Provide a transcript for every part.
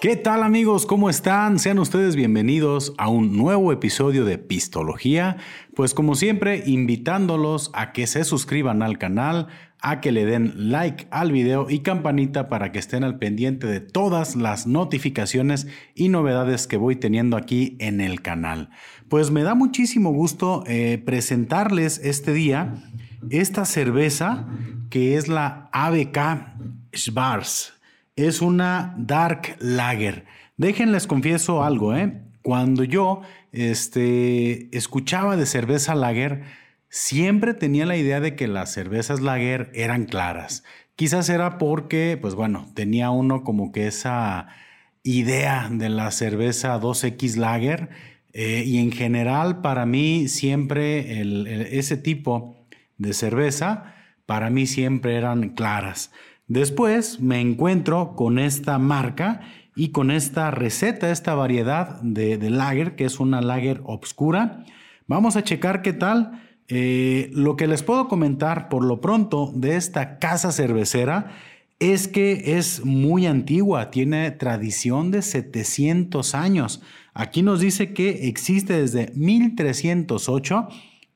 ¿Qué tal amigos? ¿Cómo están? Sean ustedes bienvenidos a un nuevo episodio de Pistología. Pues como siempre, invitándolos a que se suscriban al canal, a que le den like al video y campanita para que estén al pendiente de todas las notificaciones y novedades que voy teniendo aquí en el canal. Pues me da muchísimo gusto eh, presentarles este día esta cerveza que es la ABK Schwarz es una Dark Lager. Déjenles confieso algo, ¿eh? Cuando yo este, escuchaba de cerveza lager, siempre tenía la idea de que las cervezas lager eran claras. Quizás era porque, pues bueno, tenía uno como que esa idea de la cerveza 2X lager eh, y en general para mí siempre ese tipo de cerveza, para mí siempre eran claras. Después me encuentro con esta marca y con esta receta, esta variedad de, lager, que es una lager obscura. Vamos a checar qué tal. Eh, lo que les puedo comentar por lo pronto de esta casa cervecera es que es muy antigua, tiene tradición de 700 años. Aquí nos dice que existe desde 1308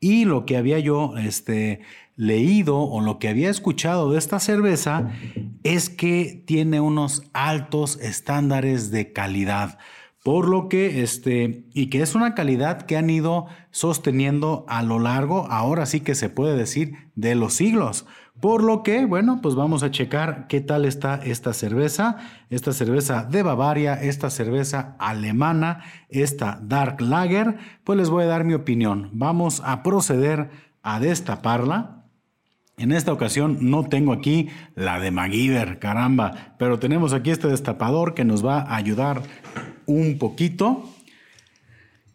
y lo que había yo este, leído o lo que había escuchado de esta cerveza es que tiene unos altos estándares de calidad. Por lo que, este, y que es una calidad que han ido sosteniendo a lo largo, ahora sí que se puede decir, de los siglos. Por lo que, bueno, pues vamos a checar qué tal está esta cerveza, esta cerveza de Bavaria, esta cerveza alemana, esta Dark Lager, pues les voy a dar mi opinión. Vamos a proceder a destaparla. En esta ocasión no tengo aquí la de MacGyver, caramba, pero tenemos aquí este destapador que nos va a ayudar un poquito.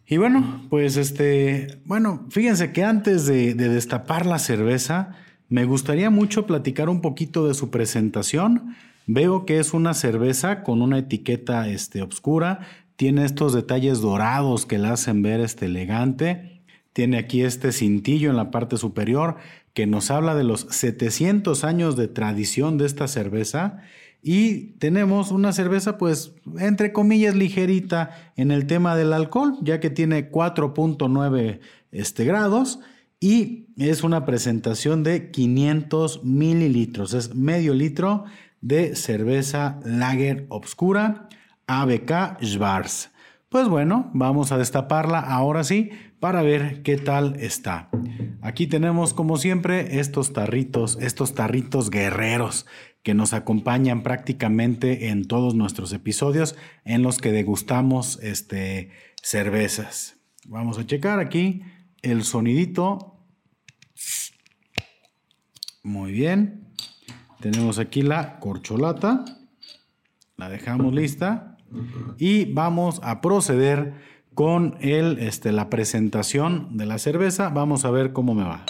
Y bueno, pues este, bueno, fíjense que antes de, destapar la cerveza, me gustaría mucho platicar un poquito de su presentación. Veo que es una cerveza con una etiqueta este, oscura, tiene estos detalles dorados que la hacen ver este, elegante. Tiene aquí este cintillo en la parte superior que nos habla de los 700 años de tradición de esta cerveza y tenemos una cerveza pues entre comillas ligerita en el tema del alcohol, ya que tiene 4.9 este, grados y es una presentación de 500 mililitros, es medio litro de cerveza Lager Obscura ABK Schwarz. Pues bueno, vamos a destaparla ahora sí para ver qué tal está. Aquí tenemos como siempre estos tarritos, estos tarritos guerreros que nos acompañan prácticamente en todos nuestros episodios en los que degustamos este, cervezas. Vamos a checar aquí el sonidito. Muy bien. Tenemos aquí la corcholata. La dejamos lista. Y vamos a proceder con el, este, la presentación de la cerveza. Vamos a ver cómo me va.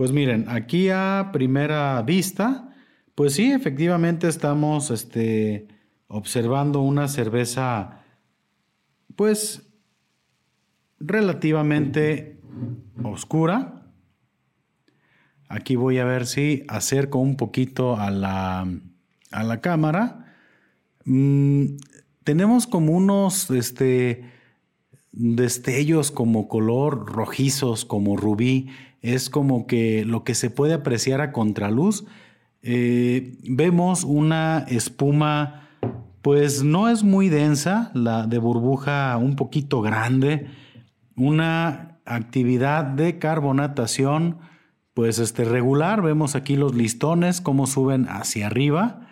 Pues miren, aquí a primera vista, pues sí, efectivamente estamos este, observando una cerveza, pues relativamente oscura. Aquí voy a ver si acerco un poquito a la, a la cámara. Mm, tenemos como unos este, destellos como color rojizos, como rubí. Es como que lo que se puede apreciar a contraluz. Eh, vemos una espuma, pues no es muy densa, la de burbuja un poquito grande, una actividad de carbonatación pues este, regular. Vemos aquí los listones, cómo suben hacia arriba.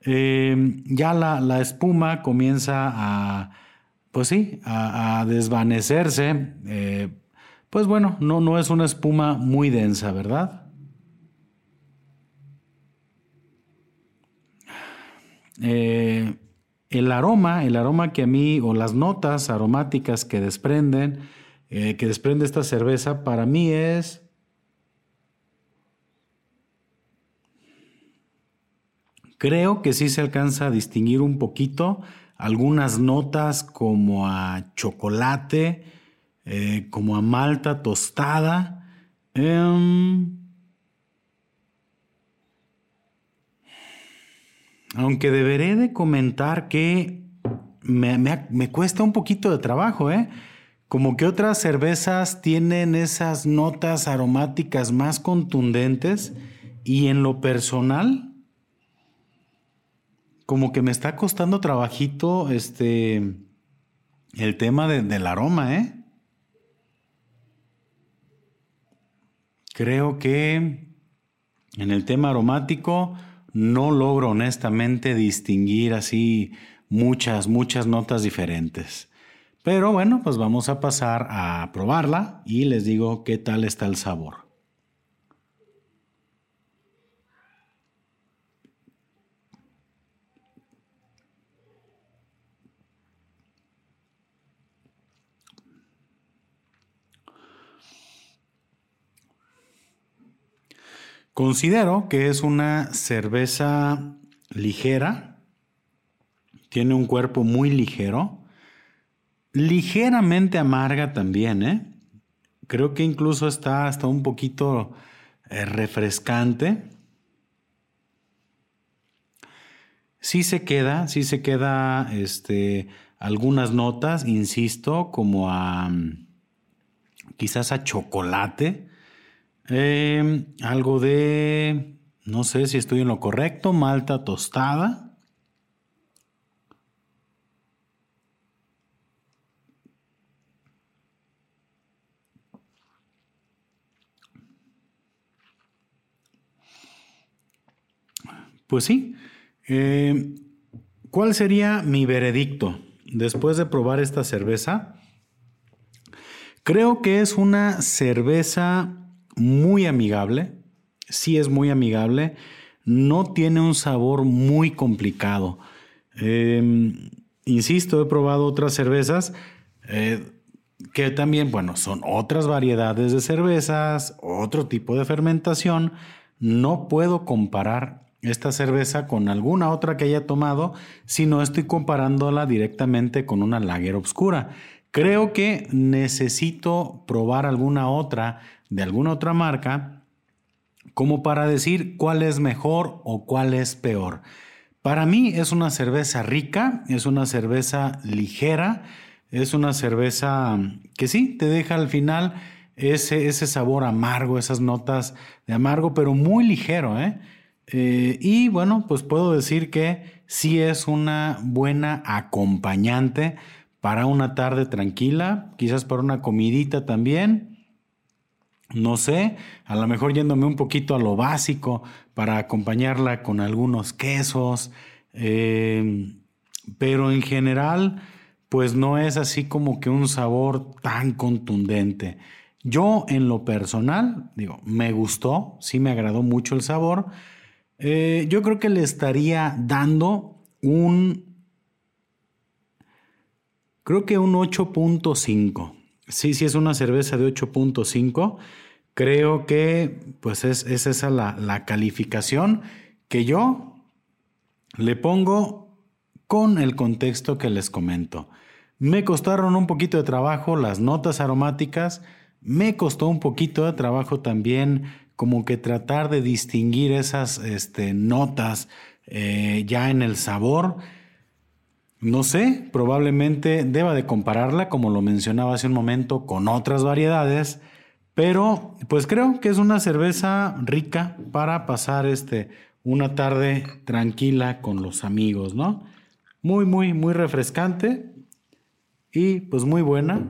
Em, ya la, espuma comienza a, pues sí, a, desvanecerse. Eh, pues bueno, no, no es una espuma muy densa, ¿verdad? Eh, el aroma, el aroma que a mí, o las notas aromáticas que desprenden, eh, que desprende esta cerveza, para mí es Creo que sí se alcanza a distinguir un poquito algunas notas como a chocolate, eh, como a malta tostada. Em, aunque deberé de comentar que me, me, cuesta un poquito de trabajo, ¿eh? Como que otras cervezas tienen esas notas aromáticas más contundentes y en lo personal, como que me está costando trabajito este, el tema del aroma, ¿eh? Creo que en el tema aromático no logro honestamente distinguir así muchas, muchas notas diferentes. Pero bueno, pues vamos a pasar a probarla y les digo qué tal está el sabor. Considero que es una cerveza ligera, tiene un cuerpo muy ligero, ligeramente amarga también, ¿eh? Creo que incluso está hasta un poquito eh, refrescante. Sí se queda, sí se queda este, algunas notas, insisto, como a quizás a chocolate. Em, algo de, no sé si estoy en lo correcto, malta tostada. Pues sí. Eh, ¿Cuál sería mi veredicto después de probar esta cerveza? Creo que es una cerveza muy amigable. Sí es muy amigable. No tiene un sabor muy complicado. Em, insisto, he probado otras cervezas eh, que también, bueno, son otras variedades de cervezas, otro tipo de fermentación. No puedo comparar esta cerveza con alguna otra que haya tomado, si no estoy comparándola directamente con una lager oscura. Creo que necesito probar alguna otra de alguna otra marca como para decir cuál es mejor o cuál es peor. Para mí es una cerveza rica, es una cerveza ligera, es una cerveza que sí, te deja al final ese, ese sabor amargo, esas notas de amargo, pero muy ligero, ¿eh? Eh, y bueno, pues puedo decir que sí es una buena acompañante para una tarde tranquila, quizás para una comidita también. No sé, a lo mejor yéndome un poquito a lo básico para acompañarla con algunos quesos, em, pero en general, pues no es así como que un sabor tan contundente. Yo en lo personal, digo, me gustó, sí me agradó mucho el sabor, eh, yo creo que le estaría dando un, creo que un 8.5. Sí, sí es una cerveza de 8.5. Creo que pues es, esa la, la calificación que yo le pongo con el contexto que les comento. Me costaron un poquito de trabajo las notas aromáticas, me costó un poquito de trabajo también como que tratar de distinguir esas este, notas eh, ya en el sabor. No sé, probablemente deba de compararla, como lo mencionaba hace un momento, con otras variedades, pero pues creo que es una cerveza rica para pasar este, una tarde tranquila con los amigos, ¿no? Muy, muy, muy refrescante y pues muy buena.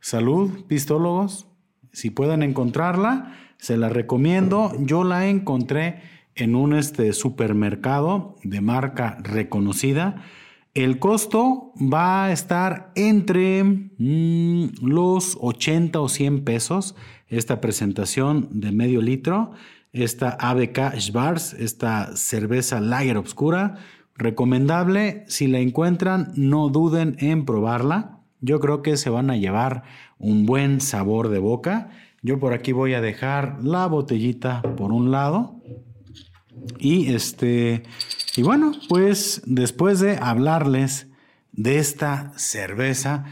Salud, pistólogos, si pueden encontrarla se la recomiendo. Yo la encontré en un este, supermercado de marca reconocida. El costo va a estar entre mm, los 80 o 100 pesos. Esta presentación de medio litro, esta ABK Schwarz, esta cerveza Lager Obscura, recomendable. Si la encuentran, no duden en probarla. Yo creo que se van a llevar un buen sabor de boca. Yo por aquí voy a dejar la botellita por un lado. Y este, y bueno, pues después de hablarles de esta cerveza,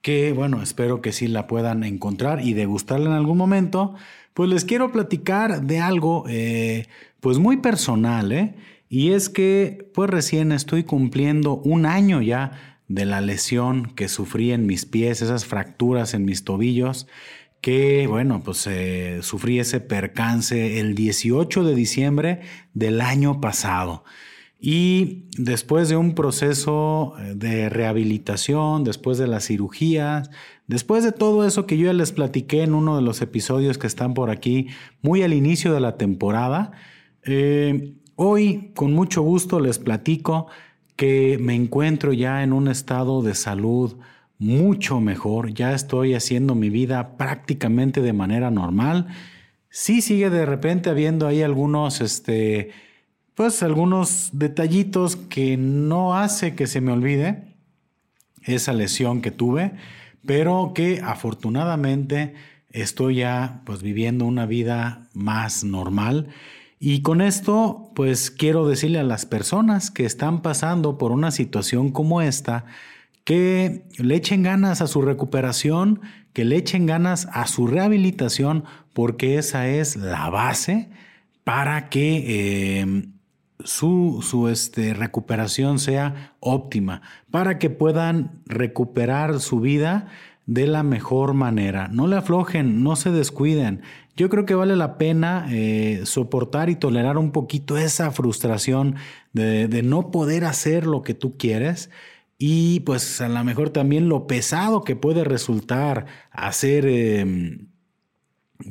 que bueno, espero que sí la puedan encontrar y degustarla en algún momento, pues les quiero platicar de algo, eh, pues muy personal, ¿eh? Y es que pues recién estoy cumpliendo un año ya de la lesión que sufrí en mis pies, esas fracturas en mis tobillos, que bueno, pues eh, sufrí ese percance el 18 de diciembre del año pasado. Y después de un proceso eh, de rehabilitación, después de las cirugías, después de todo eso que yo ya les platiqué en uno de los episodios que están por aquí, muy al inicio de la temporada, eh, hoy con mucho gusto les platico que me encuentro ya en un estado de salud mucho mejor, ya estoy haciendo mi vida prácticamente de manera normal. Sí sigue de repente habiendo ahí algunos, este, pues algunos detallitos que no hace que se me olvide esa lesión que tuve, pero que afortunadamente estoy ya pues viviendo una vida más normal. Y con esto, pues quiero decirle a las personas que están pasando por una situación como esta, que le echen ganas a su recuperación, que le echen ganas a su rehabilitación, porque esa es la base para que em, su, su este, recuperación sea óptima, para que puedan recuperar su vida de la mejor manera. No le aflojen, no se descuiden. Yo creo que vale la pena eh, soportar y tolerar un poquito esa frustración de, no poder hacer lo que tú quieres y pues a lo mejor también lo pesado que puede resultar hacer, em,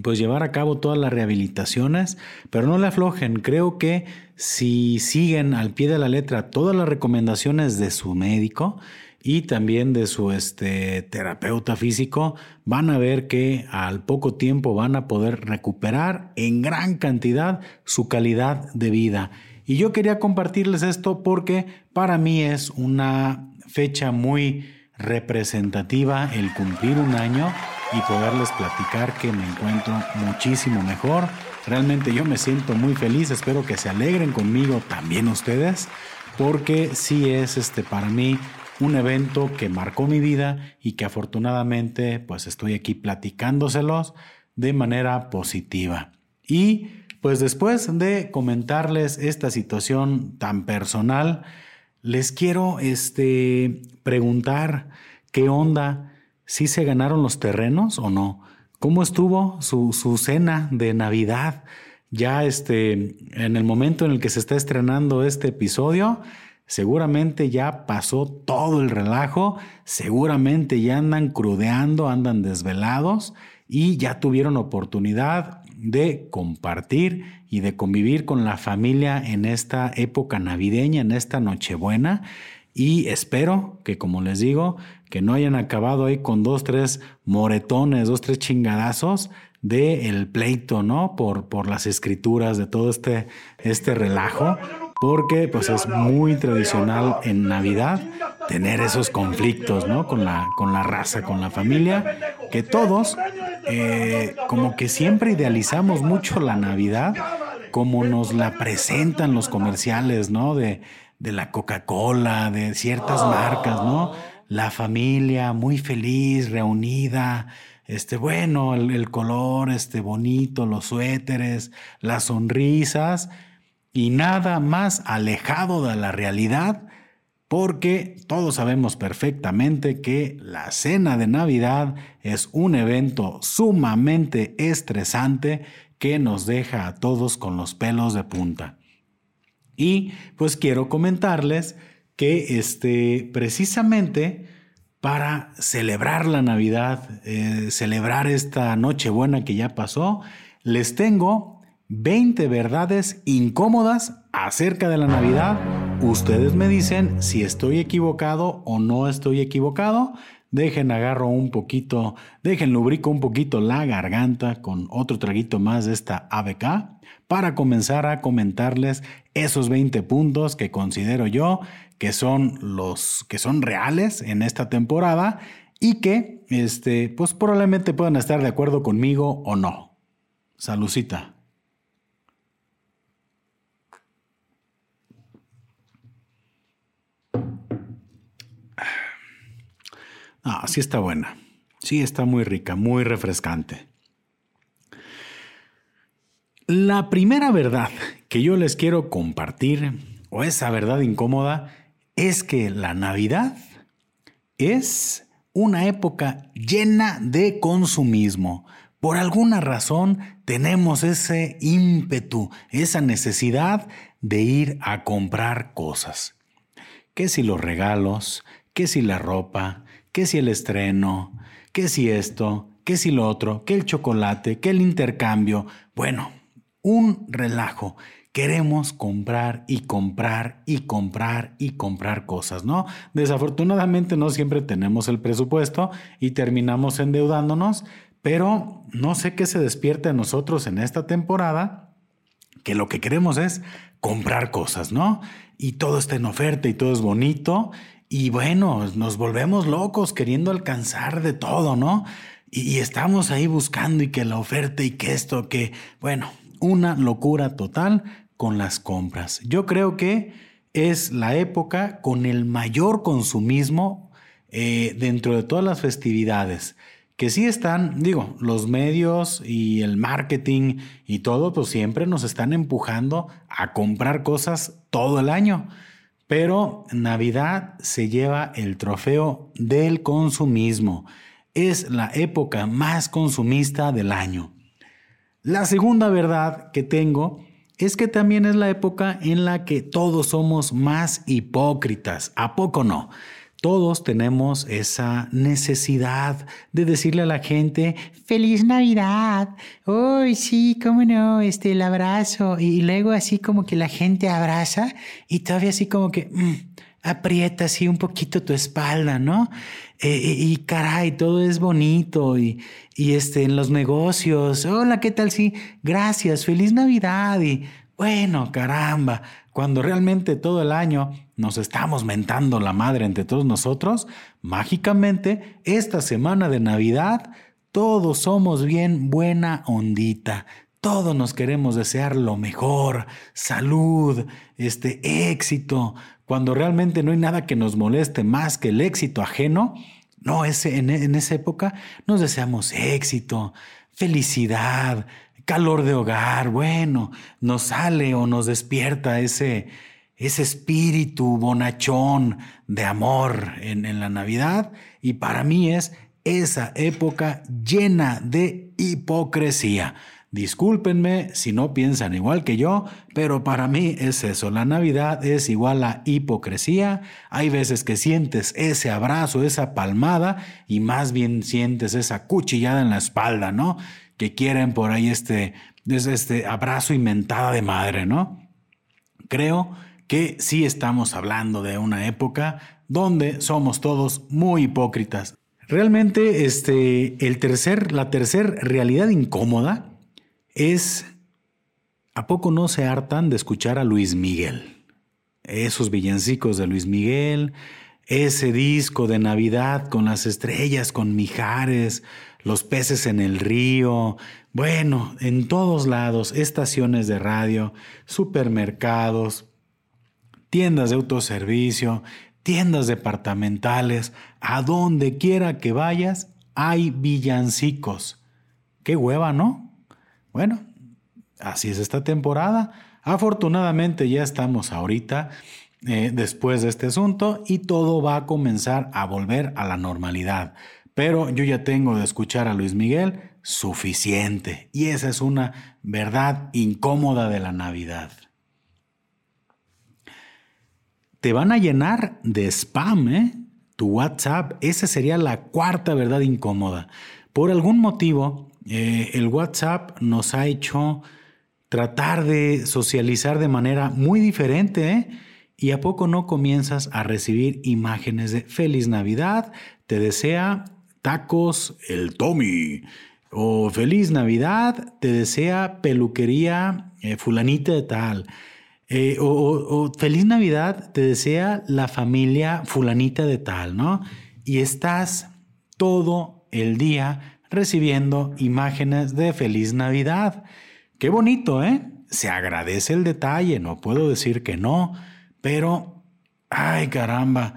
pues llevar a cabo todas las rehabilitaciones, pero no le aflojen. Creo que si siguen al pie de la letra todas las recomendaciones de su médico, y también de su este, terapeuta físico, van a ver que al poco tiempo van a poder recuperar en gran cantidad su calidad de vida. Y yo quería compartirles esto porque para mí es una fecha muy representativa el cumplir un año y poderles platicar que me encuentro muchísimo mejor. Realmente yo me siento muy feliz, espero que se alegren conmigo también ustedes, porque sí es este para mí un evento que marcó mi vida y que afortunadamente pues estoy aquí platicándoselos de manera positiva. Y pues después de comentarles esta situación tan personal, les quiero este, preguntar qué onda, si se ganaron los terrenos o no. ¿Cómo estuvo su, su cena de Navidad? Ya este, en el momento en el que se está estrenando este episodio, Seguramente ya pasó todo el relajo, seguramente ya andan crudeando, andan desvelados y ya tuvieron oportunidad de compartir y de convivir con la familia en esta época navideña, en esta Nochebuena. Y espero que, como les digo, que no hayan acabado ahí con dos, tres moretones, dos, tres chingadazos de el pleito, ¿no? Por, por las escrituras de todo este, este relajo porque pues es muy tradicional en Navidad tener esos conflictos, ¿no? Con la, con la raza, con la familia, que todos eh, como que siempre idealizamos mucho la Navidad como nos la presentan los comerciales, ¿no? De, de la Coca-Cola, de ciertas marcas, ¿no? La familia muy feliz, reunida, este, bueno, el, color, este, bonito, los suéteres, las sonrisas, y nada más alejado de la realidad porque todos sabemos perfectamente que la cena de Navidad es un evento sumamente estresante que nos deja a todos con los pelos de punta. Y pues quiero comentarles que este, precisamente para celebrar la Navidad, eh, celebrar esta Nochebuena que ya pasó, les tengo 20 verdades incómodas acerca de la Navidad. Ustedes me dicen si estoy equivocado o no estoy equivocado. Dejen agarro un poquito, dejen lubrico un poquito la garganta con otro traguito más de esta ABK para comenzar a comentarles esos 20 puntos que considero yo que son los que son reales en esta temporada y que este pues probablemente puedan estar de acuerdo conmigo o no. Salucita. Ah, sí está buena. Sí está muy rica, muy refrescante. La primera verdad que yo les quiero compartir o esa verdad incómoda es que la Navidad es una época llena de consumismo. Por alguna razón tenemos ese ímpetu, esa necesidad de ir a comprar cosas. ¿Qué si los regalos? ¿Qué si la ropa? ¿Qué si el estreno? ¿Qué si esto? ¿Qué si lo otro? ¿Qué el chocolate? ¿Qué el intercambio? Bueno, un relajo queremos comprar y comprar y comprar y comprar cosas, ¿no? Desafortunadamente no siempre tenemos el presupuesto y terminamos endeudándonos, pero no sé qué se despierte a nosotros en esta temporada, que lo que queremos es comprar cosas, ¿no? Y todo está en oferta y todo es bonito. Y bueno, nos volvemos locos queriendo alcanzar de todo, ¿no? Y, y estamos ahí buscando y que la oferta y que esto, que, bueno, una locura total con las compras. Yo creo que es la época con el mayor consumismo eh, dentro de todas las festividades. Que sí están, digo, los medios y el marketing y todo, pues siempre nos están empujando a comprar cosas todo el año. Pero Navidad se lleva el trofeo del consumismo. Es la época más consumista del año. La segunda verdad que tengo es que también es la época en la que todos somos más hipócritas. ¿A poco no? Todos tenemos esa necesidad de decirle a la gente feliz Navidad. Uy, sí, cómo no, este el abrazo y luego así como que la gente abraza y todavía así como que mm, aprieta así un poquito tu espalda, ¿no? Eh, eh, y caray, todo es bonito y, y este en los negocios, hola, ¿qué tal? Sí, gracias, feliz Navidad y bueno, caramba, cuando realmente todo el año nos estamos mentando la madre entre todos nosotros, mágicamente esta semana de Navidad todos somos bien buena ondita. Todos nos queremos desear lo mejor, salud, este éxito, cuando realmente no hay nada que nos moleste más que el éxito ajeno. No, ese, en, esa época nos deseamos éxito, felicidad, calor de hogar, bueno, nos sale o nos despierta ese, ese espíritu bonachón de amor en la Navidad y para mí es esa época llena de hipocresía. Discúlpenme si no piensan igual que yo, pero para mí es eso. La Navidad es igual a hipocresía. Hay veces que sientes ese abrazo, esa palmada y más bien sientes esa cuchillada en la espalda, ¿no? que quieren por ahí este, este abrazo y mentada de madre, ¿no? Creo que sí estamos hablando de una época donde somos todos muy hipócritas. Realmente, este, el tercer, la tercera realidad incómoda es, ¿a poco no se hartan de escuchar a Luis Miguel? Esos villancicos de Luis Miguel, ese disco de Navidad con las estrellas, con Mijares, los peces en el río, bueno, en todos lados, estaciones de radio, supermercados, tiendas de autoservicio, tiendas departamentales, a donde quiera que vayas, hay villancicos. Qué hueva, ¿no? Bueno, así es esta temporada. Afortunadamente ya estamos ahorita eh, después de este asunto y todo va a comenzar a volver a la normalidad. Pero yo ya tengo de escuchar a Luis Miguel suficiente y esa es una verdad incómoda de la Navidad. Te van a llenar de spam, ¿eh? Tu WhatsApp, esa sería la cuarta verdad incómoda. Por algún motivo, eh, el WhatsApp nos ha hecho tratar de socializar de manera muy diferente, ¿eh? ¿Y a poco no comienzas a recibir imágenes de feliz Navidad? Te desea tacos el Tommy. O feliz Navidad, te desea peluquería eh, fulanita de tal. O, o, feliz Navidad, te desea la familia fulanita de tal, ¿no? Y estás todo el día recibiendo imágenes de feliz Navidad. Qué bonito, ¿eh? Se agradece el detalle, no puedo decir que no pero, ay caramba,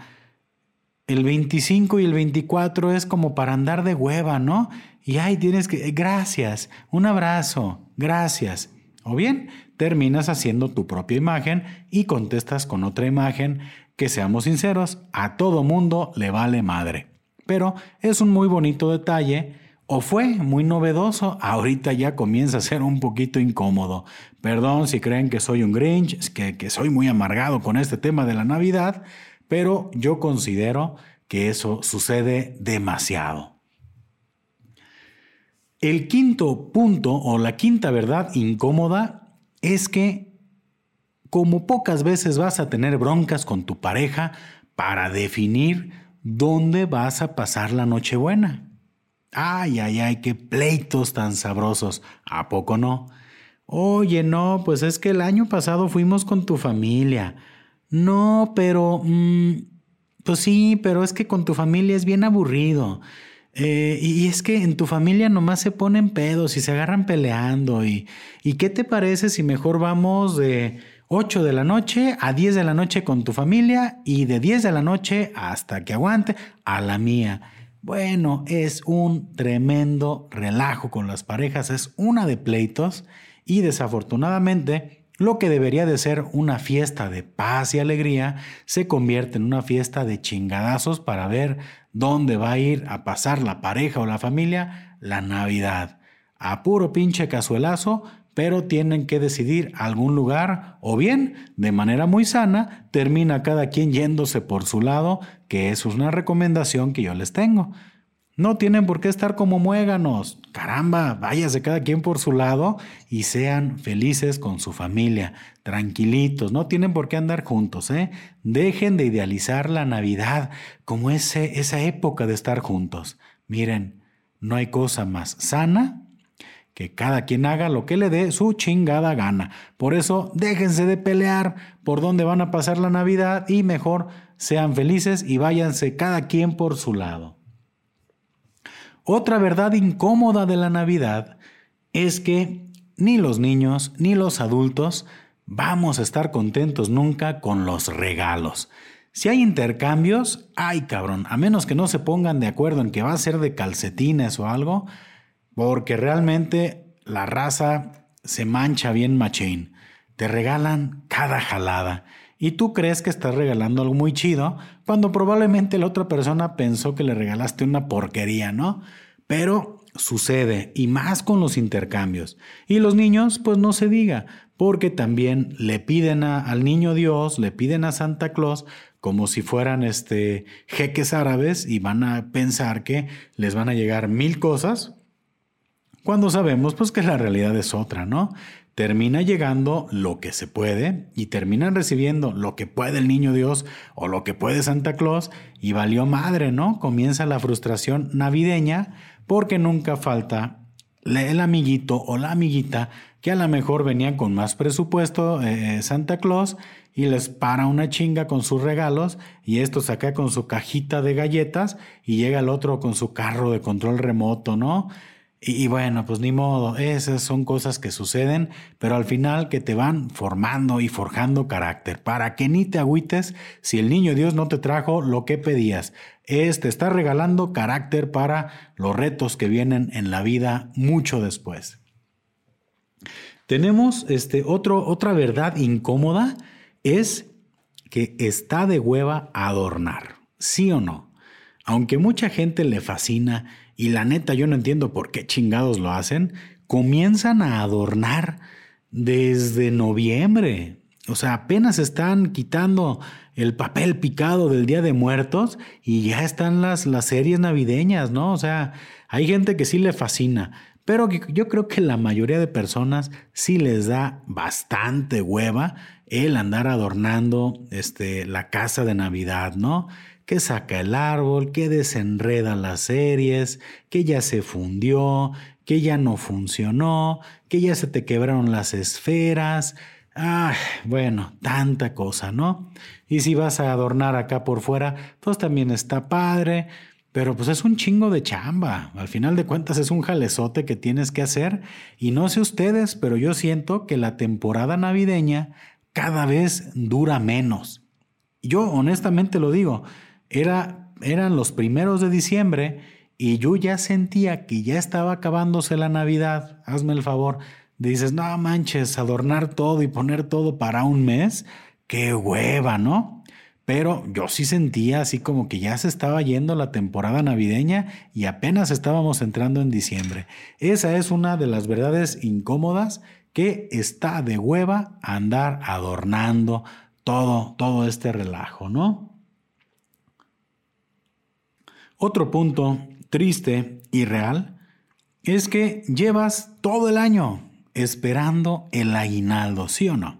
el 25 y el 24 es como para andar de hueva, ¿no? Y ay, tienes que, gracias, un abrazo, gracias. O bien, terminas haciendo tu propia imagen y contestas con otra imagen que seamos sinceros, a todo mundo le vale madre. Pero es un muy bonito detalle o fue muy novedoso, ahorita ya comienza a ser un poquito incómodo. Perdón si creen que soy un Grinch, que, que soy muy amargado con este tema de la Navidad, pero yo considero que eso sucede demasiado. El quinto punto o la quinta verdad incómoda es que como pocas veces vas a tener broncas con tu pareja para definir dónde vas a pasar la Nochebuena. Ay, ay, ay, qué pleitos tan sabrosos. ¿A poco no? Oye, no, pues es que el año pasado fuimos con tu familia. No, pero... Mm, pues sí, pero es que con tu familia es bien aburrido. Eh, y es que en tu familia nomás se ponen pedos y se agarran peleando. Y, ¿Y qué te parece si mejor vamos de 8 de la noche a 10 de la noche con tu familia y de 10 de la noche hasta que aguante a la mía? Bueno, es un tremendo relajo con las parejas, es una de pleitos y desafortunadamente lo que debería de ser una fiesta de paz y alegría se convierte en una fiesta de chingadazos para ver dónde va a ir a pasar la pareja o la familia la Navidad. A puro pinche cazuelazo, pero tienen que decidir algún lugar o bien, de manera muy sana, termina cada quien yéndose por su lado, que es una recomendación que yo les tengo. No tienen por qué estar como muéganos. Caramba, váyase cada quien por su lado y sean felices con su familia, tranquilitos. No tienen por qué andar juntos, ¿eh? Dejen de idealizar la Navidad como ese, esa época de estar juntos. Miren, no hay cosa más sana que cada quien haga lo que le dé su chingada gana. Por eso, déjense de pelear por dónde van a pasar la Navidad y mejor sean felices y váyanse cada quien por su lado. Otra verdad incómoda de la Navidad es que ni los niños ni los adultos vamos a estar contentos nunca con los regalos. Si hay intercambios, ay cabrón, a menos que no se pongan de acuerdo en que va a ser de calcetines o algo, porque realmente la raza se mancha bien machín. Te regalan cada jalada y tú crees que estás regalando algo muy chido cuando probablemente la otra persona pensó que le regalaste una porquería, ¿no? Pero sucede y más con los intercambios. Y los niños, pues no se diga, porque también le piden al niño Dios, le piden a Santa Claus como si fueran este jeques árabes y van a pensar que les van a llegar mil cosas, cuando sabemos pues que la realidad es otra, ¿no? Termina llegando lo que se puede y terminan recibiendo lo que puede el niño Dios o lo que puede Santa Claus y valió madre, ¿no? Comienza la frustración navideña porque nunca falta el amiguito o la amiguita que a lo mejor venía con más presupuesto eh, Santa Claus y les para una chinga con sus regalos y esto saca con su cajita de galletas y llega el otro con su carro de control remoto, ¿no? Y, bueno, pues ni modo, esas son cosas que suceden, pero al final que te van formando y forjando carácter, para que ni te agüites si el niño Dios no te trajo lo que pedías. Es, te está regalando carácter para los retos que vienen en la vida mucho después. Tenemos este, otro, otra verdad incómoda, es que está de hueva adornar, ¿sí o no? Aunque mucha gente le fascina y la neta yo no entiendo por qué chingados lo hacen, comienzan a adornar desde noviembre. O sea, apenas están quitando el papel picado del Día de Muertos y ya están las, las series navideñas, ¿no? O sea, hay gente que sí le fascina, pero yo creo que la mayoría de personas sí les da bastante hueva el andar adornando este, la casa de Navidad, ¿no? Que saca el árbol, que desenreda las series, que ya se fundió, que ya no funcionó, que ya se te quebraron las esferas. Ah, bueno, tanta cosa, ¿no? Y si vas a adornar acá por fuera, pues también está padre, pero pues es un chingo de chamba. Al final de cuentas es un jalezote que tienes que hacer y no sé ustedes, pero yo siento que la temporada navideña cada vez dura menos. Yo honestamente lo digo, era, eran los primeros de diciembre y yo ya sentía que ya estaba acabándose la Navidad. Hazme el favor. dices, no manches, adornar todo y poner todo para un mes, qué hueva, ¿no? Pero yo sí sentía así como que ya se estaba yendo la temporada navideña y apenas estábamos entrando en diciembre. Esa es una de las verdades incómodas que está de hueva andar adornando todo, todo este relajo, ¿no? Otro punto triste y real es que llevas todo el año esperando el aguinaldo, ¿sí o no?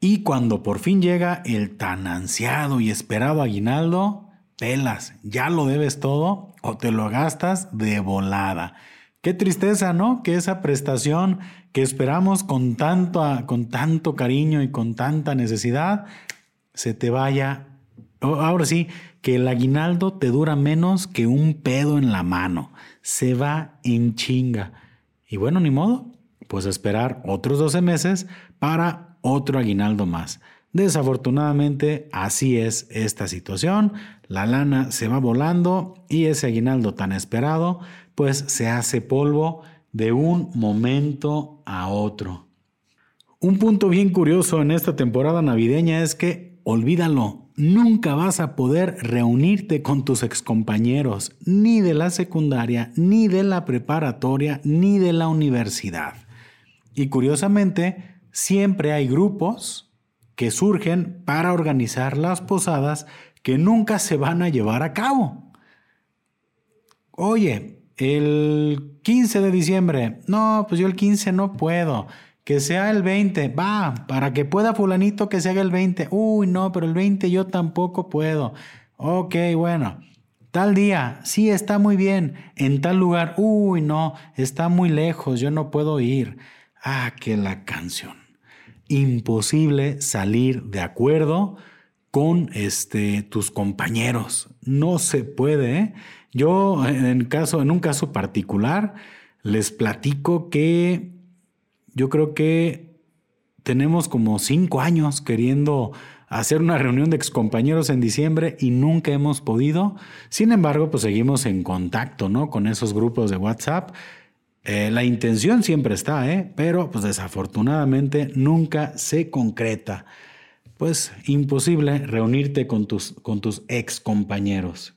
Y cuando por fin llega el tan ansiado y esperado aguinaldo, pelas, ya lo debes todo o te lo gastas de volada. Qué tristeza, ¿no? Que esa prestación que esperamos con tanto, con tanto cariño y con tanta necesidad se te vaya. Ahora sí, que el aguinaldo te dura menos que un pedo en la mano. Se va en chinga. Y bueno, ni modo, pues esperar otros 12 meses para otro aguinaldo más. Desafortunadamente, así es esta situación. La lana se va volando y ese aguinaldo tan esperado, pues se hace polvo de un momento a otro. Un punto bien curioso en esta temporada navideña es que, olvídalo, nunca vas a poder reunirte con tus excompañeros, ni de la secundaria, ni de la preparatoria, ni de la universidad. Y curiosamente, siempre hay grupos que surgen para organizar las posadas que nunca se van a llevar a cabo. Oye, el 15 de diciembre, no, pues yo el 15 no puedo. Que sea el 20, va, para que pueda fulanito que se haga el 20. Uy, no, pero el 20 yo tampoco puedo. Ok, bueno. Tal día, sí, está muy bien. En tal lugar, uy, no, está muy lejos, yo no puedo ir. Ah, que la canción imposible salir de acuerdo con este, tus compañeros. No se puede. ¿eh? Yo, en, caso, en un caso particular, les platico que yo creo que tenemos como cinco años queriendo hacer una reunión de excompañeros en diciembre y nunca hemos podido. Sin embargo, pues seguimos en contacto, ¿no? Con esos grupos de WhatsApp eh, la intención siempre está, ¿eh? pero pues desafortunadamente nunca se concreta. Pues imposible reunirte con tus, con tus ex compañeros.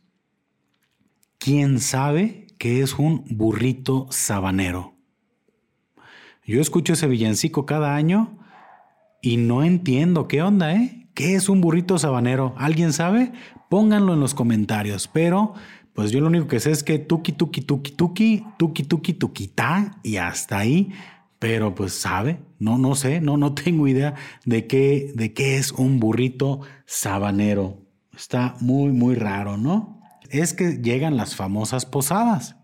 ¿Quién sabe qué es un burrito sabanero? Yo escucho ese villancico cada año y no entiendo qué onda, ¿eh? ¿Qué es un burrito sabanero? ¿Alguien sabe? Pónganlo en los comentarios, pero pues yo lo único que sé es que tuki, tuki, tuki, tuki, tuki, tuki, tuquita y hasta ahí. Pero pues sabe, no, no sé, no, no tengo idea de qué, de qué es un burrito sabanero. Está muy, muy raro, ¿no? Es que llegan las famosas posadas.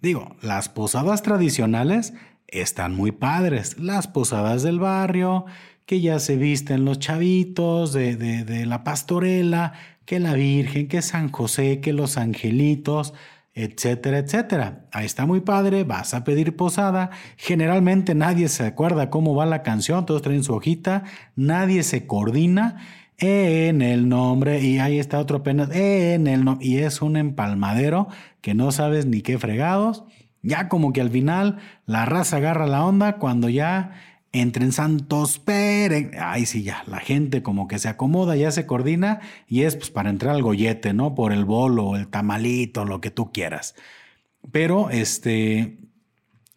Digo, las posadas tradicionales están muy padres. Las posadas del barrio, que ya se visten los chavitos de, de, la pastorela, que la Virgen, que San José, que los angelitos, etcétera, etcétera. Ahí está muy padre, vas a pedir posada. Generalmente nadie se acuerda cómo va la canción, todos traen su hojita, nadie se coordina en el nombre y ahí está otro apenas en el nombre y es un empalmadero que no sabes ni qué fregados. Ya como que al final la raza agarra la onda cuando ya entren santos pere. Ay, sí, ya, la gente como que se acomoda, ya se coordina y es pues, para entrar al gollete, ¿no? Por el bolo, el tamalito, lo que tú quieras. Pero, este,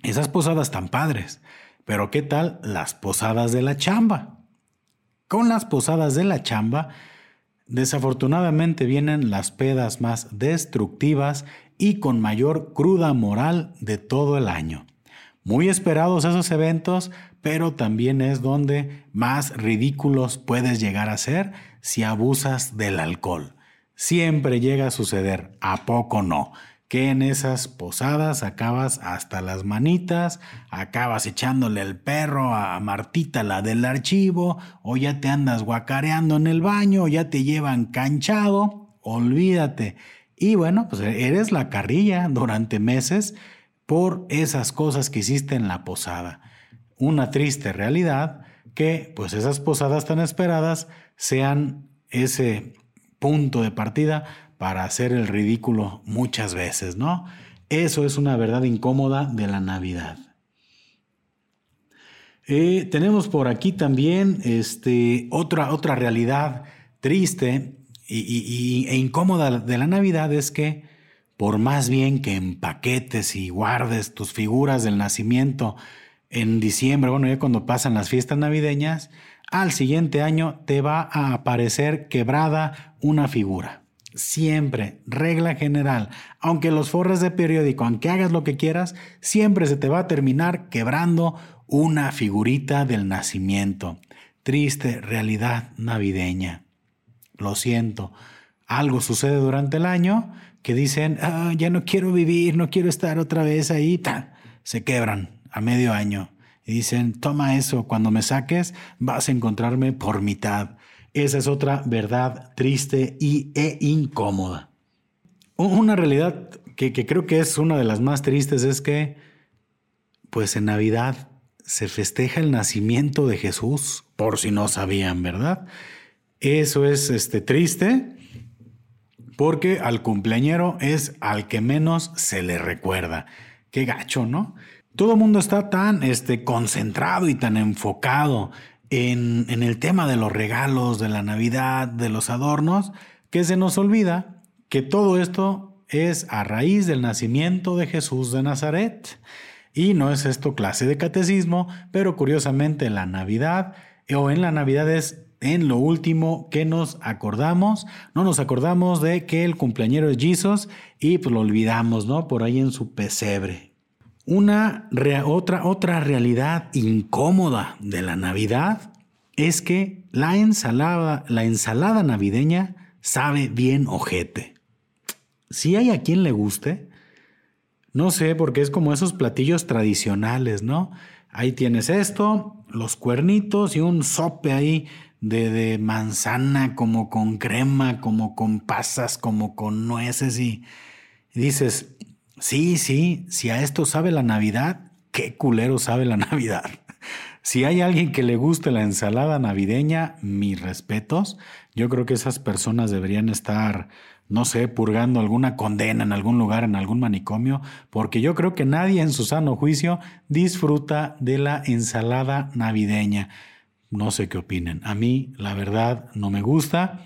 esas posadas tan padres. Pero, ¿qué tal las posadas de la chamba? Con las posadas de la chamba, desafortunadamente vienen las pedas más destructivas y con mayor cruda moral de todo el año. Muy esperados esos eventos, pero también es donde más ridículos puedes llegar a ser si abusas del alcohol. Siempre llega a suceder, ¿a poco no? Que en esas posadas acabas hasta las manitas, acabas echándole el perro a Martita, la del archivo, o ya te andas guacareando en el baño, o ya te llevan canchado, olvídate. Y bueno, pues eres la carrilla durante meses por esas cosas que hiciste en la posada una triste realidad que pues esas posadas tan esperadas sean ese punto de partida para hacer el ridículo muchas veces, ¿no? Eso es una verdad incómoda de la Navidad. Eh, tenemos por aquí también este, otra, otra realidad triste y, e incómoda de la Navidad es que por más bien que empaquetes y guardes tus figuras del nacimiento en diciembre, bueno, ya cuando pasan las fiestas navideñas, al siguiente año te va a aparecer quebrada una figura. Siempre, regla general, aunque los forres de periódico, aunque hagas lo que quieras, siempre se te va a terminar quebrando una figurita del nacimiento. Triste realidad navideña. Lo siento. Algo sucede durante el año que dicen, ah, ya no quiero vivir, no quiero estar otra vez ahí. Se quebran a medio año y dicen, toma eso, cuando me saques vas a encontrarme por mitad. Esa es otra verdad triste y, e incómoda. Una realidad que, que creo que es una de las más tristes es que, pues en Navidad se festeja el nacimiento de Jesús, por si no sabían, ¿verdad? Eso es este, triste porque al cumpleañero es al que menos se le recuerda. Qué gacho, ¿no? Todo el mundo está tan este, concentrado y tan enfocado en, en el tema de los regalos, de la Navidad, de los adornos, que se nos olvida que todo esto es a raíz del nacimiento de Jesús de Nazaret. Y no es esto clase de catecismo, pero curiosamente la Navidad o en la Navidad es en lo último que nos acordamos, no nos acordamos de que el cumpleañero es Jesus y pues lo olvidamos, ¿no? Por ahí en su pesebre. Una otra, otra realidad incómoda de la Navidad es que la ensalada, la ensalada navideña sabe bien ojete. Si hay a quien le guste, no sé, porque es como esos platillos tradicionales, ¿no? Ahí tienes esto, los cuernitos y un sope ahí de, de, manzana, como con crema, como con pasas, como con nueces y, dices, sí, sí, si a esto sabe la Navidad, qué culero sabe la Navidad. Si hay alguien que le guste la ensalada navideña, mis respetos. Yo creo que esas personas deberían estar no sé, purgando alguna condena en algún lugar, en algún manicomio, porque yo creo que nadie en su sano juicio disfruta de la ensalada navideña. No sé qué opinen. A mí, la verdad, no me gusta.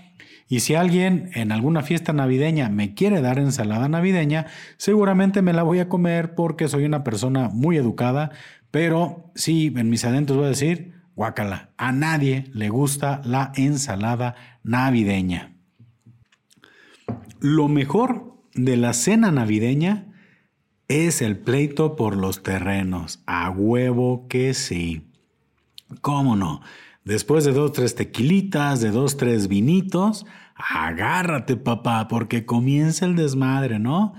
Y si alguien en alguna fiesta navideña me quiere dar ensalada navideña, seguramente me la voy a comer porque soy una persona muy educada, pero sí, en mis adentros voy a decir, guácala, a nadie le gusta la ensalada navideña. Lo mejor de la cena navideña es el pleito por los terrenos. A huevo que sí. ¿Cómo no? Después de dos, tres tequilitas, de dos, tres vinitos, agárrate papá, porque comienza el desmadre, ¿no?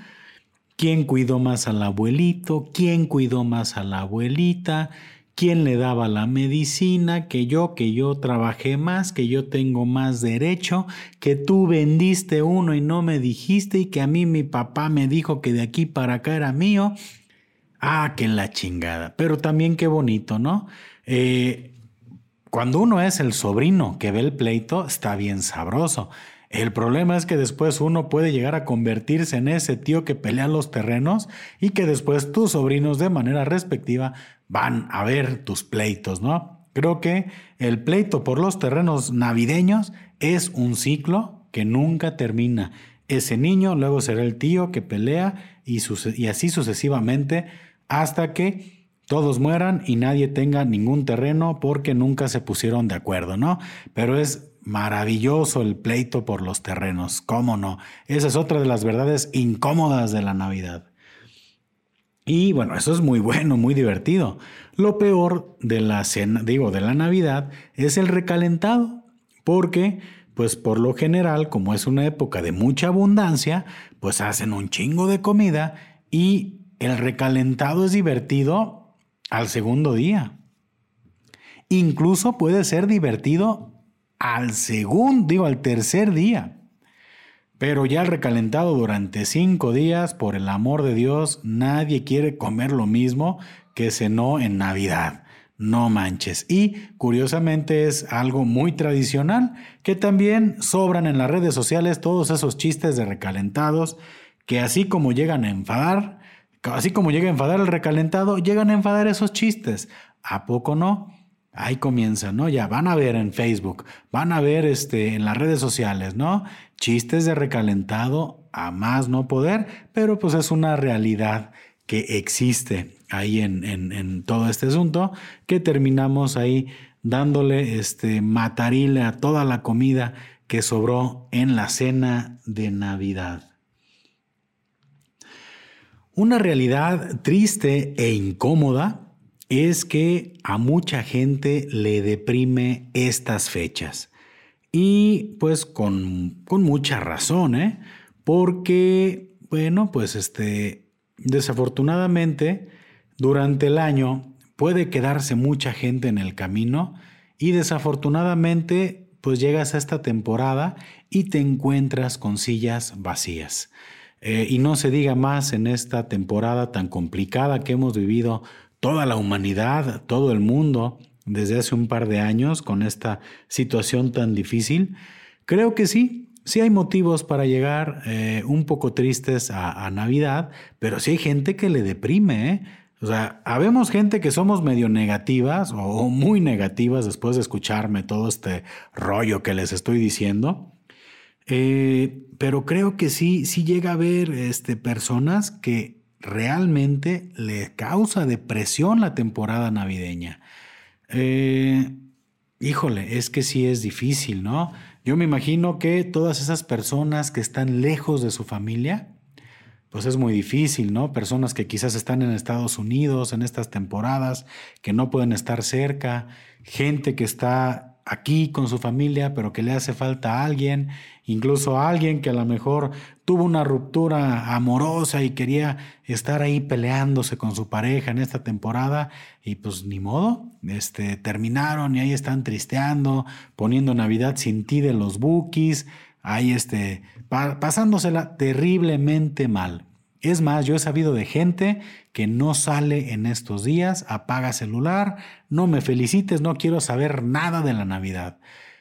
¿Quién cuidó más al abuelito? ¿Quién cuidó más a la abuelita? quién le daba la medicina, que yo, que yo trabajé más, que yo tengo más derecho, que tú vendiste uno y no me dijiste y que a mí mi papá me dijo que de aquí para acá era mío. Ah, que la chingada. Pero también qué bonito, ¿no? Eh, cuando uno es el sobrino que ve el pleito, está bien sabroso. El problema es que después uno puede llegar a convertirse en ese tío que pelea los terrenos y que después tus sobrinos de manera respectiva van a ver tus pleitos, ¿no? Creo que el pleito por los terrenos navideños es un ciclo que nunca termina. Ese niño luego será el tío que pelea y, y así sucesivamente hasta que todos mueran y nadie tenga ningún terreno porque nunca se pusieron de acuerdo, ¿no? Pero es Maravilloso el pleito por los terrenos, cómo no. Esa es otra de las verdades incómodas de la Navidad. Y bueno, eso es muy bueno, muy divertido. Lo peor de la cena, digo, de la Navidad es el recalentado, porque pues por lo general, como es una época de mucha abundancia, pues hacen un chingo de comida y el recalentado es divertido al segundo día. Incluso puede ser divertido al segundo, digo, al tercer día. Pero ya recalentado durante cinco días, por el amor de Dios, nadie quiere comer lo mismo que cenó en Navidad. No manches. Y curiosamente es algo muy tradicional que también sobran en las redes sociales todos esos chistes de recalentados que así como llegan a enfadar, así como llega a enfadar el recalentado, llegan a enfadar esos chistes. ¿A poco no? Ahí comienza, ¿no? Ya van a ver en Facebook, van a ver este, en las redes sociales, ¿no? Chistes de recalentado a más no poder, pero pues es una realidad que existe ahí en, en, todo este asunto, que terminamos ahí dándole este matarile a toda la comida que sobró en la cena de Navidad. Una realidad triste e incómoda es que a mucha gente le deprime estas fechas. Y pues con, con mucha razón, ¿eh? Porque, bueno, pues este, desafortunadamente, durante el año puede quedarse mucha gente en el camino y desafortunadamente, pues llegas a esta temporada y te encuentras con sillas vacías. Eh, y no se diga más en esta temporada tan complicada que hemos vivido toda la humanidad, todo el mundo, desde hace un par de años con esta situación tan difícil. Creo que sí, sí hay motivos para llegar eh, un poco tristes a, Navidad, pero sí hay gente que le deprime. ¿eh? O sea, habemos gente que somos medio negativas o muy negativas después de escucharme todo este rollo que les estoy diciendo. Eh, pero creo que sí, sí llega a haber este, personas que realmente le causa depresión la temporada navideña. Eh, híjole, es que sí es difícil, ¿no? Yo me imagino que todas esas personas que están lejos de su familia, pues es muy difícil, ¿no? Personas que quizás están en Estados Unidos en estas temporadas, que no pueden estar cerca, gente que está aquí con su familia, pero que le hace falta a alguien, incluso a alguien que a lo mejor tuvo una ruptura amorosa y quería estar ahí peleándose con su pareja en esta temporada y pues ni modo, este, terminaron y ahí están tristeando, poniendo Navidad sin ti de los bookies, ahí este, pasándosela terriblemente mal. Es más, yo he sabido de gente que no sale en estos días, apaga celular, no me felicites, no quiero saber nada de la Navidad.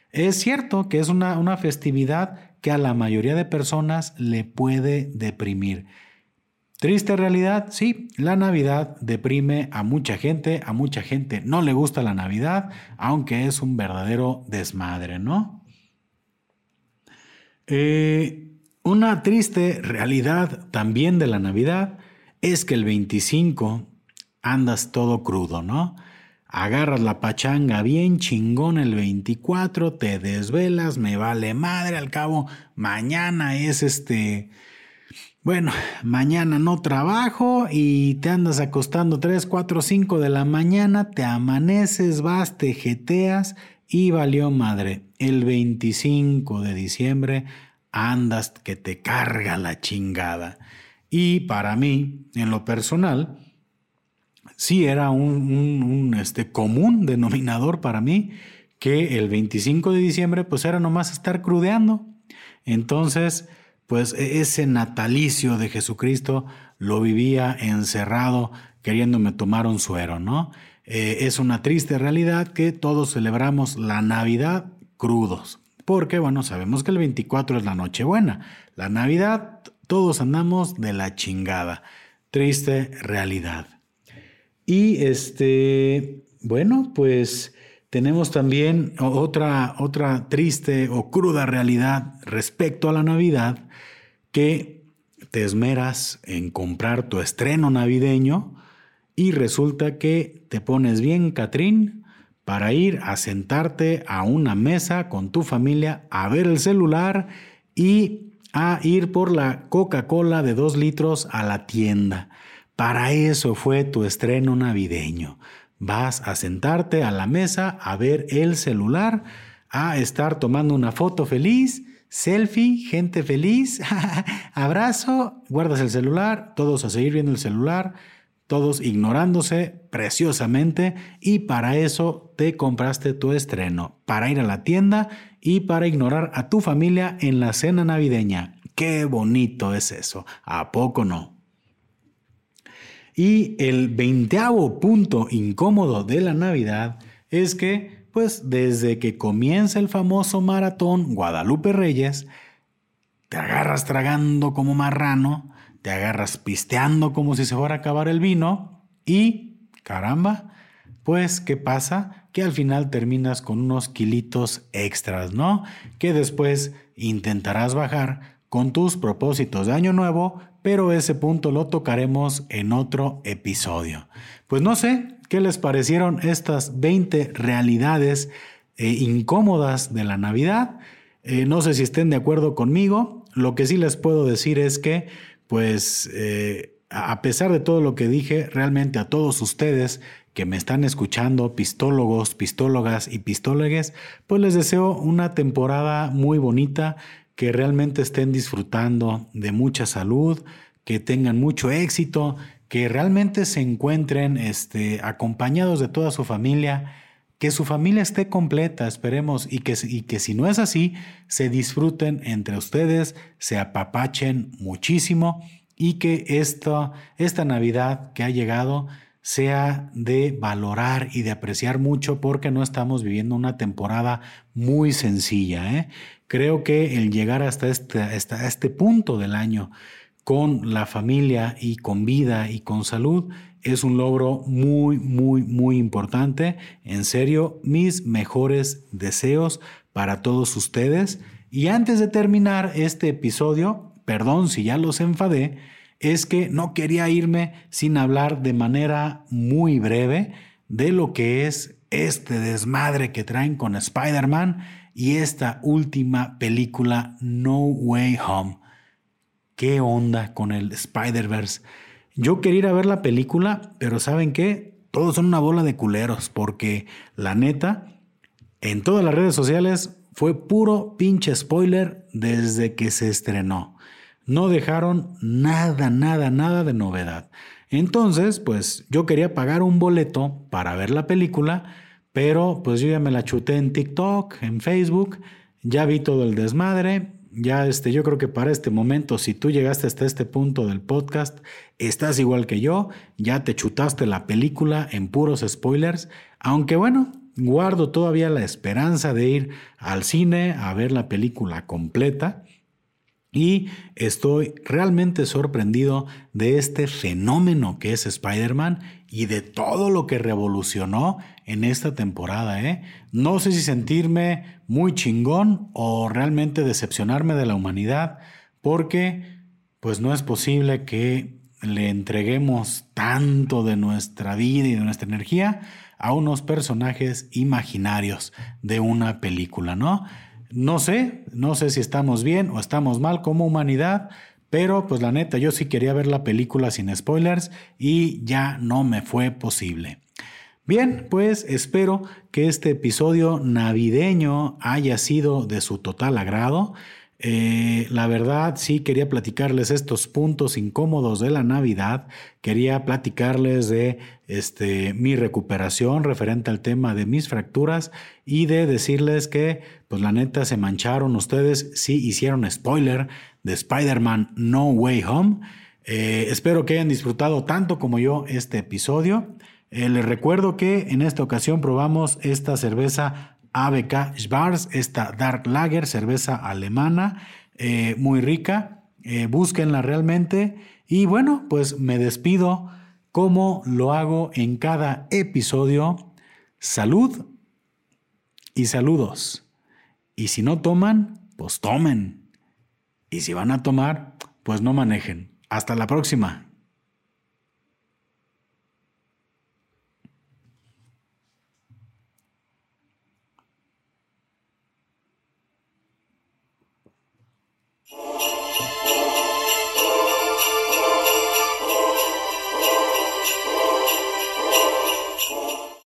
Es cierto que es una, una festividad que a la mayoría de personas le puede deprimir. Triste realidad, sí, la Navidad deprime a mucha gente, a mucha gente no le gusta la Navidad, aunque es un verdadero desmadre, ¿no? Eh, una triste realidad también de la Navidad es que el 25 andas todo crudo, ¿no? Agarras la pachanga bien chingón el 24, te desvelas, me vale madre, al cabo mañana es este... Bueno, mañana no trabajo y te andas acostando 3, 4, 5 de la mañana, te amaneces, vas, te jeteas y valió madre. El 25 de diciembre andas que te carga la chingada. Y para mí, en lo personal, sí era un, este, común denominador para mí que el 25 de diciembre pues era nomás estar crudeando. Entonces, pues e, ese natalicio de Jesucristo lo vivía encerrado queriéndome tomar un suero, ¿no? Eh, es una triste realidad que todos celebramos la Navidad crudos. Porque, bueno, sabemos que el 24 es la Nochebuena. La Navidad, todos andamos de la chingada. Triste realidad. Y este, bueno, pues tenemos también otra, otra triste o cruda realidad respecto a la Navidad, que te esmeras en comprar tu estreno navideño y resulta que te pones bien, Catrín, para ir a sentarte a una mesa con tu familia a ver el celular y a ir por la Coca-Cola de dos litros a la tienda. Para eso fue tu estreno navideño. Vas a sentarte a la mesa a ver el celular, a estar tomando una foto feliz, selfie, gente feliz, abrazo, guardas el celular, todos a seguir viendo el celular, todos ignorándose preciosamente y para eso te compraste tu estreno, para ir a la tienda y para ignorar a tu familia en la cena navideña. Qué bonito es eso, ¿a poco no? Y el veinteavo punto incómodo de la Navidad es que, pues desde que comienza el famoso maratón Guadalupe Reyes, te agarras tragando como marrano, te agarras pisteando como si se fuera a acabar el vino y, caramba, pues ¿qué pasa? Que al final terminas con unos kilitos extras, ¿no? Que después intentarás bajar con tus propósitos de año nuevo, pero ese punto lo tocaremos en otro episodio. Pues no sé, ¿qué les parecieron estas 20 realidades eh, incómodas de la Navidad? Eh, no sé si estén de acuerdo conmigo. Lo que sí les puedo decir es que, pues, eh, a pesar de todo lo que dije, realmente a todos ustedes que me están escuchando, pistólogos, pistólogas y pistólogues, pues les deseo una temporada muy bonita, que realmente estén disfrutando de mucha salud, que tengan mucho éxito, que realmente se encuentren este, acompañados de toda su familia, que su familia esté completa, esperemos, y que, y que si no es así, se disfruten entre ustedes, se apapachen muchísimo y que esta, esta Navidad que ha llegado sea de valorar y de apreciar mucho porque no estamos viviendo una temporada muy sencilla. ¿eh? Creo que el llegar hasta este, hasta este punto del año con la familia y con vida y con salud es un logro muy, muy, muy importante. En serio, mis mejores deseos para todos ustedes. Y antes de terminar este episodio, perdón si ya los enfadé, es que no quería irme sin hablar de manera muy breve de lo que es este desmadre que traen con Spider-Man y esta última película No Way Home. ¿Qué onda con el Spider-Verse? Yo quería ir a ver la película, pero ¿saben qué? Todos son una bola de culeros, porque la neta, en todas las redes sociales fue puro pinche spoiler desde que se estrenó no dejaron nada, nada, nada de novedad. Entonces, pues yo quería pagar un boleto para ver la película, pero pues yo ya me la chuté en TikTok, en Facebook, ya vi todo el desmadre, ya este, yo creo que para este momento, si tú llegaste hasta este punto del podcast, estás igual que yo, ya te chutaste la película en puros spoilers, aunque bueno, guardo todavía la esperanza de ir al cine a ver la película completa. Y estoy realmente sorprendido de este fenómeno que es Spider-Man y de todo lo que revolucionó en esta temporada. ¿eh? No sé si sentirme muy chingón o realmente decepcionarme de la humanidad, porque pues no es posible que le entreguemos tanto de nuestra vida y de nuestra energía a unos personajes imaginarios de una película, ¿no? No sé, no sé si estamos bien o estamos mal como humanidad, pero pues la neta, yo sí quería ver la película sin spoilers y ya no me fue posible. Bien, pues espero que este episodio navideño haya sido de su total agrado. Eh, la verdad, sí quería platicarles estos puntos incómodos de la Navidad. Quería platicarles de este, mi recuperación referente al tema de mis fracturas y de decirles que, pues la neta, se mancharon ustedes si hicieron spoiler de Spider-Man No Way Home. Eh, espero que hayan disfrutado tanto como yo este episodio. Eh, les recuerdo que en esta ocasión probamos esta cerveza ABK Schwarz, esta Dark Lager, cerveza alemana, eh, muy rica. Eh, búsquenla realmente. Y bueno, pues me despido como lo hago en cada episodio. Salud y saludos. Y si no toman, pues tomen. Y si van a tomar, pues no manejen. Hasta la próxima.